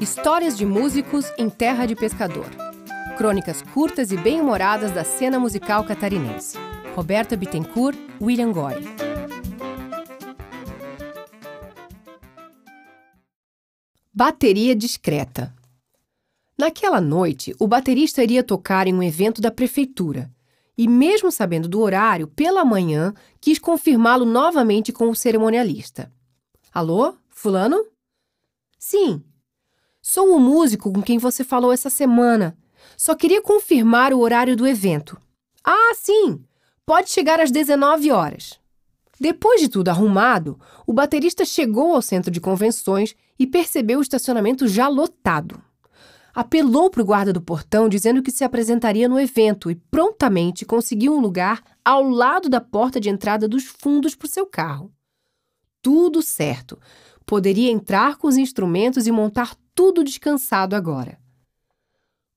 Histórias de músicos em terra de pescador. Crônicas curtas e bem-humoradas da cena musical catarinense. Roberta Bittencourt, William Goy. Bateria discreta. Naquela noite, o baterista iria tocar em um evento da prefeitura. E, mesmo sabendo do horário, pela manhã, quis confirmá-lo novamente com o cerimonialista. Alô, Fulano? Sim. Sou o músico com quem você falou essa semana. Só queria confirmar o horário do evento. Ah, sim! Pode chegar às 19 horas. Depois de tudo arrumado, o baterista chegou ao centro de convenções e percebeu o estacionamento já lotado. Apelou para o guarda do portão dizendo que se apresentaria no evento e prontamente conseguiu um lugar ao lado da porta de entrada dos fundos para o seu carro. Tudo certo. Poderia entrar com os instrumentos e montar tudo descansado agora.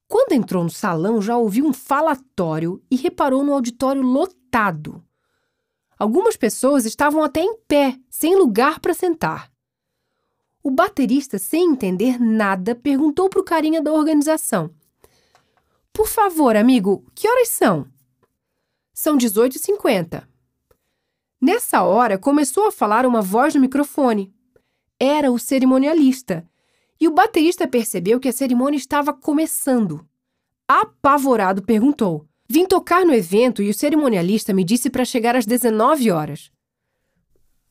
Quando entrou no salão, já ouviu um falatório e reparou no auditório lotado. Algumas pessoas estavam até em pé, sem lugar para sentar. O baterista, sem entender nada, perguntou para o carinha da organização: Por favor, amigo, que horas são? São 18h50. Nessa hora, começou a falar uma voz no microfone. Era o cerimonialista e o baterista percebeu que a cerimônia estava começando. Apavorado, perguntou: Vim tocar no evento e o cerimonialista me disse para chegar às 19 horas.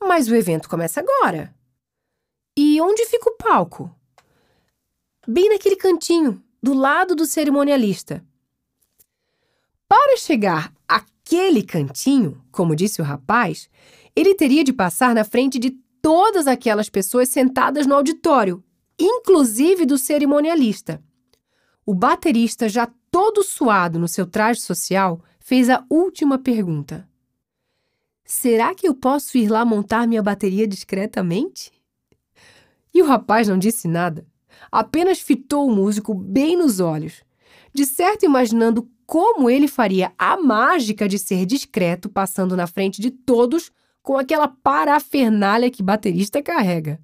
Mas o evento começa agora. E onde fica o palco? Bem naquele cantinho, do lado do cerimonialista. Para chegar àquele cantinho, como disse o rapaz, ele teria de passar na frente de todas aquelas pessoas sentadas no auditório inclusive do cerimonialista. O baterista, já todo suado no seu traje social, fez a última pergunta: Será que eu posso ir lá montar minha bateria discretamente? E o rapaz não disse nada, apenas fitou o músico bem nos olhos, de certo imaginando como ele faria a mágica de ser discreto passando na frente de todos com aquela parafernália que baterista carrega.